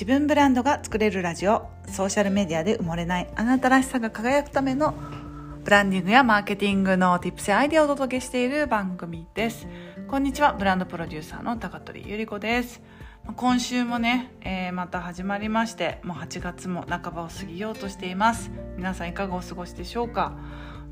自分ブランドが作れるラジオ。ソーシャルメディアで埋もれない。あなたらしさが輝くためのブランディングやマーケティングの Tips やアイデアをお届けしている番組です。こんにちは。ブランドプロデューサーの高取ゆり子です。今週もね、えー、また始まりましてもう8月も半ばを過ぎようとしています。皆さんいかがお過ごしでしょうか？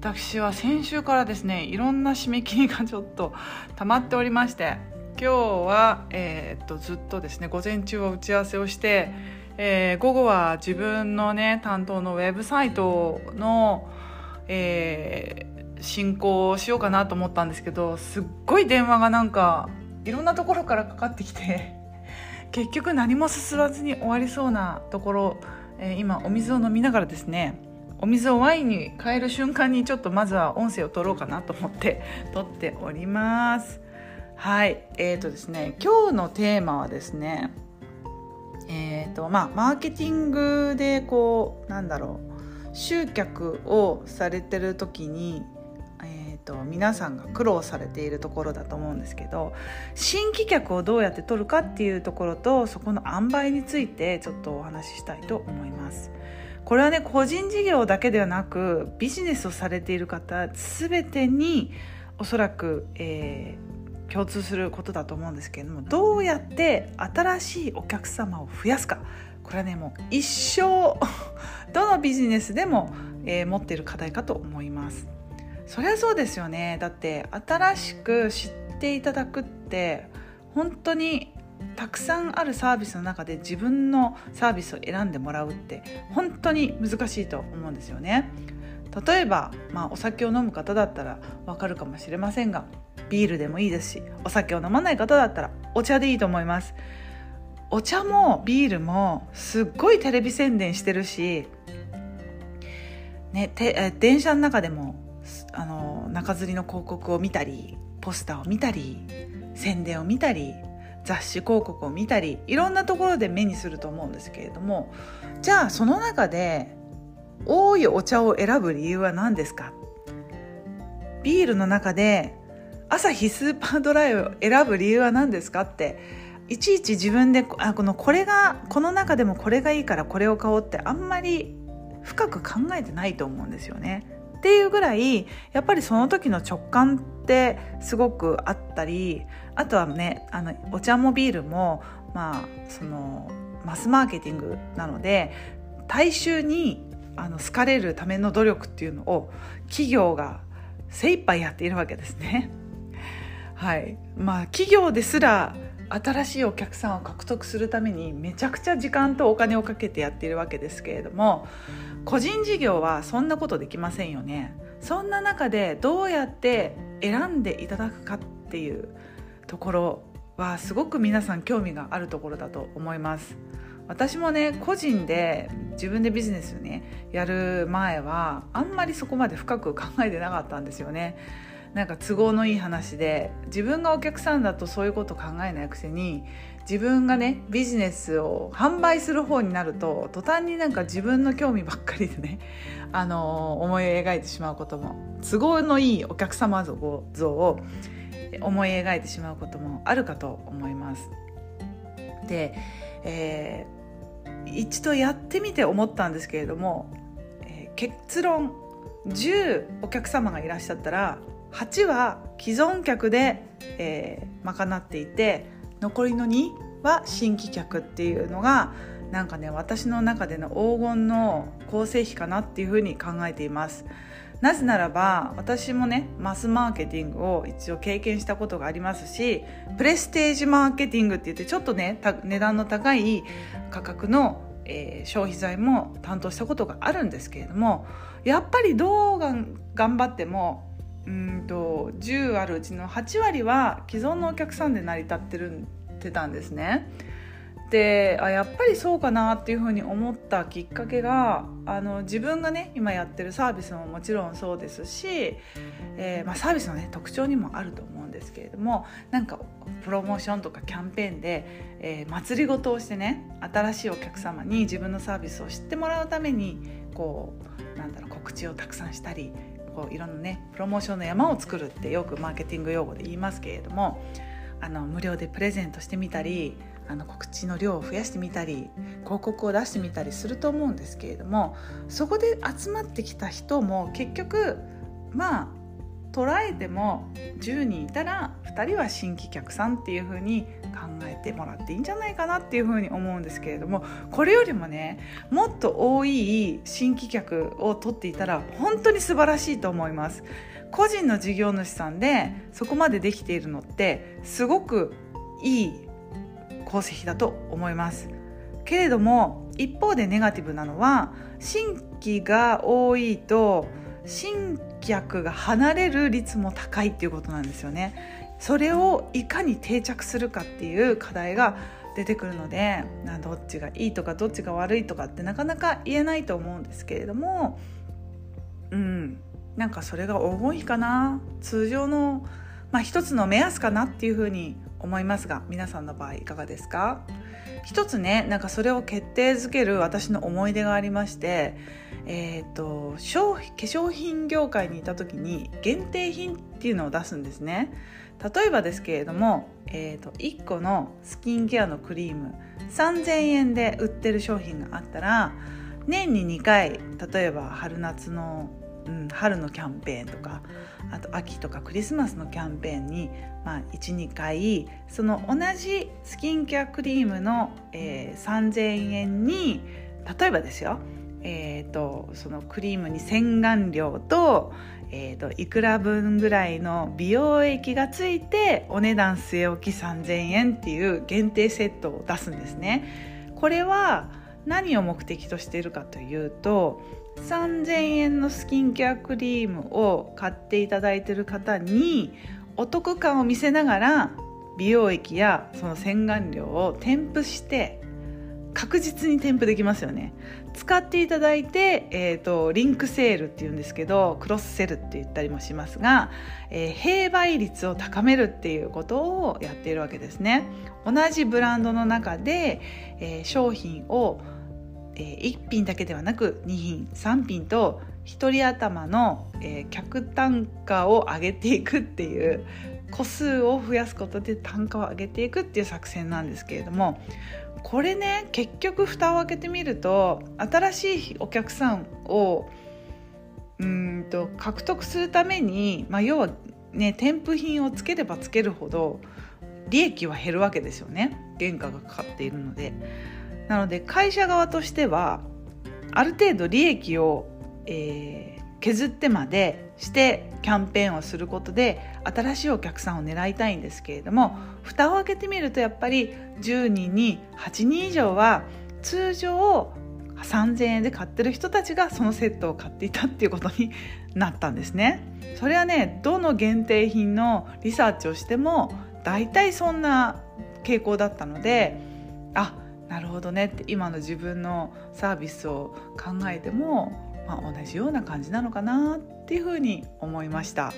私は先週からですねいろんな締め切りがちょっと溜まっておりまして今日は、えー、っとずっとですね午前中は打ち合わせをして、えー、午後は自分のね担当のウェブサイトの、えー、進行をしようかなと思ったんですけどすっごい電話がなんかいろんなところからかかってきて 結局何も進まずに終わりそうなところ、えー、今お水を飲みながらですねお水をワインに変える瞬間にちょっとまずは音声を取ろうかなと思って撮っております。はいえーとですね今日のテーマはですねえーとまあマーケティングでこうなんだろう集客をされてる時にえーと、皆さんが苦労されているところだと思うんですけど新規客をどうやって取るかっていうところとそこの塩梅についてちょっとお話ししたいと思います。これはね個人事業だけではなくビジネスをされている方全てにおそらく、えー、共通することだと思うんですけれどもどうやって新しいお客様を増やすか。これはねもう一生 どのビジネスでも、えー、持っている課題かと思います。そりゃそうですよね。だって新しく知っていただくって本当にたくさんあるサービスの中で自分のサービスを選んでもらうって本当に難しいと思うんですよね。例えば、まあ、お酒を飲む方だったらわかるかもしれませんがビールでもいいですしお酒を飲まない方だったらお茶でいいと思います。お茶もビールもすっごいテレビ宣伝してるし、ね、てえ電車の中でもあの中吊りの広告を見たりポスターを見たり宣伝を見たり雑誌広告を見たりいろんなところで目にすると思うんですけれどもじゃあその中で多いお茶を選ぶ理由は何ですか？ビールの中で朝日スーパードライを選ぶ理由は何ですか？っていちいち自分であこのこれがこの中でもこれがいいからこれを買おうってあんまり深く考えてないと思うんですよね。っていうぐらいやっぱりその時の直感ってすごくあったりあとはねあのお茶もビールもまあそのマスマーケティングなので大衆にあの好かれるための努力っていうのを企業が精一杯やっているわけですね。はい。まあ、企業ですら新しいお客さんを獲得するためにめちゃくちゃ時間とお金をかけてやっているわけですけれども個人事業はそんなことできませんよね。そんな中でどうやって選んでいただくかっていうところはすごく皆さん興味があるところだと思います。私もね個人で自分でビジネスをねやる前はあんまりそこまで深く考えてなかったんですよねなんか都合のいい話で自分がお客さんだとそういうこと考えないくせに自分がねビジネスを販売する方になると途端になんか自分の興味ばっかりでね、あの思い描いてしまうことも都合のいいお客様像を思い描いてしまうこともあるかと思います。で、えー、一度やってみて思ったんですけれども、えー、結論。10お客様がいらっしゃったら8は既存客で、えー、賄っていて残りの2は新規客っていうのがなんかね私の中での黄金の構成比かなっていうふうに考えています。なぜならば私もねマスマーケティングを一応経験したことがありますしプレステージマーケティングって言ってちょっとね値段の高い価格の、えー、消費財も担当したことがあるんですけれどもやっぱりどうが頑張ってもうんと10あるうちの8割は既存のお客さんで成り立ってるってたんですね。であやっぱりそうかなっていうふうに思ったきっかけがあの自分がね今やってるサービスももちろんそうですし、えー、まあ、サービスの、ね、特徴にもあると思うんですけれどもなんかプロモーションとかキャンペーンで、えー、祭りごとをしてね新しいお客様に自分のサービスを知ってもらうためにこうなんだろう告知をたくさんしたりこういろんなねプロモーションの山を作るってよくマーケティング用語で言いますけれどもあの無料でプレゼントしてみたりあの告知の量を増やしてみたり広告を出してみたりすると思うんですけれどもそこで集まってきた人も結局まあ捉えても10人いたら2人は新規客さんっていう風に考えてもらっていいんじゃないかなっていう風に思うんですけれどもこれよりもねもっと多い新規客を取っていたら本当に素晴らしいと思います。個人の事業主さんでそこまでできているのってすごくいい功績だと思います。けれども一方でネガティブなのは新規が多いと新客が離れる率も高いっていうことなんですよね。それをいかに定着するかっていう課題が出てくるのでどっちがいいとかどっちが悪いとかってなかなか言えないと思うんですけれどもうんなんかそれが黄金比かな。通常の、まあ、一つの目安かなっていうふうに思いますが皆さんの場合いかがですか？一つねなんかそれを決定づける私の思い出がありましてえーと、商化粧品業界にいた時に限定品っていうのを出すんですね。例えばですけれども、えーと、1個のスキンケアのクリーム3000円で売ってる商品があったら年に2回例えば春夏の、うん、春のキャンペーンとかあと秋とかクリスマスのキャンペーンに、まあ、12回その同じスキンケアクリームの、えー、3000円に例えばですよえーと、そのクリームに洗顔料と,、えーと、いくら分ぐらいの美容液がついてお値段据え置き3000円っていう限定セットを出すんですね。これは何を目的としているかというと3000円のスキンケアクリームを買っていただいている方にお得感を見せながら美容液やその洗顔料を添付して確実に添付できますよね。使っていただいて、えーと、リンクセールっていうんですけどクロスセルって言ったりもしますが、えー、併売率を高めるっていうことをやっているわけですね。同じブランドの中で、えー、商品を、えー、1品だけではなく2品3品と1人頭の、えー、客単価を上げていくっていう個数を増やすことで単価を上げていくっていう作戦なんですけれどもこれね結局蓋を開けてみると新しいお客さんをうんと獲得するために、まあ、要はね添付品をつければつけるほど利益は減るわけですよね原価がかかっているので。なので会社側としてはある程度利益を、えー、削ってまでしてキャンペーンをすることで新しいお客さんを狙いたいんですけれども蓋を開けてみるとやっぱり10人に8人以上は通常3000円で買ってる人たちがそのセットを買っていたっていうことになったんですね。それはねどの限定品のリサーチをしても大体そんな傾向だったのであなるほどね。って今の自分のサービスを考えてもまあ、同じような感じなのかなっていうふうに思いました。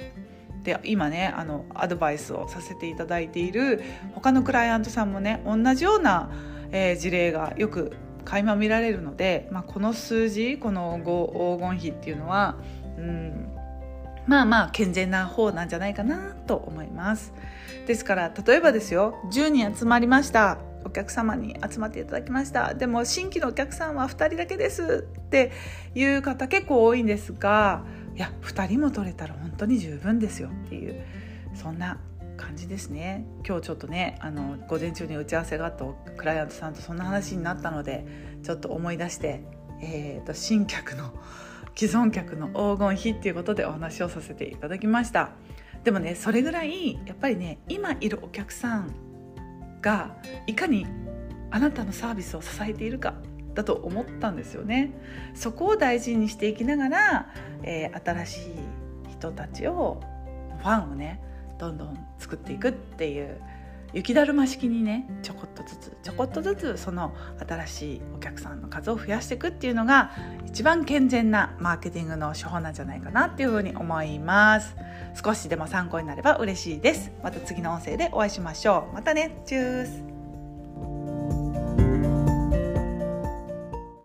で今ねあのアドバイスをさせていただいている他のクライアントさんもね同じような、えー、事例がよく垣間見られるので、まあ、この数字この黄金比っていうのは、うん、まあまあ健全な方なんじゃないかなと思います。ですから例えばですよ10人集まりました。お客様に集まっていただきました。でも新規のお客さんは2人だけです。っていう方結構多いんですがいや2人も取れたら本当に十分ですよ。っていうそんな感じですね。今日ちょっとねあの午前中に打ち合わせがあったクライアントさんとそんな話になったのでちょっと思い出して、えーと、新客の既存客の黄金比っていうことでお話をさせていただきました。でもねそれぐらいやっぱりね今いるお客さんがいかにあなたのサービスを支えているかだと思ったんですよね。そこを大事にしていきながら、えー、新しい人たちをファンをねどんどん作っていくっていう雪だるま式にねちょこっとずつちょこっとずつその新しいお客さんの数を増やしていくっていうのが一番健全なマーケティングの手法なんじゃないかなっていうふうに思います。少しでも参考になれば嬉しいです。また次の音声でお会いしましょう。またね。チュース。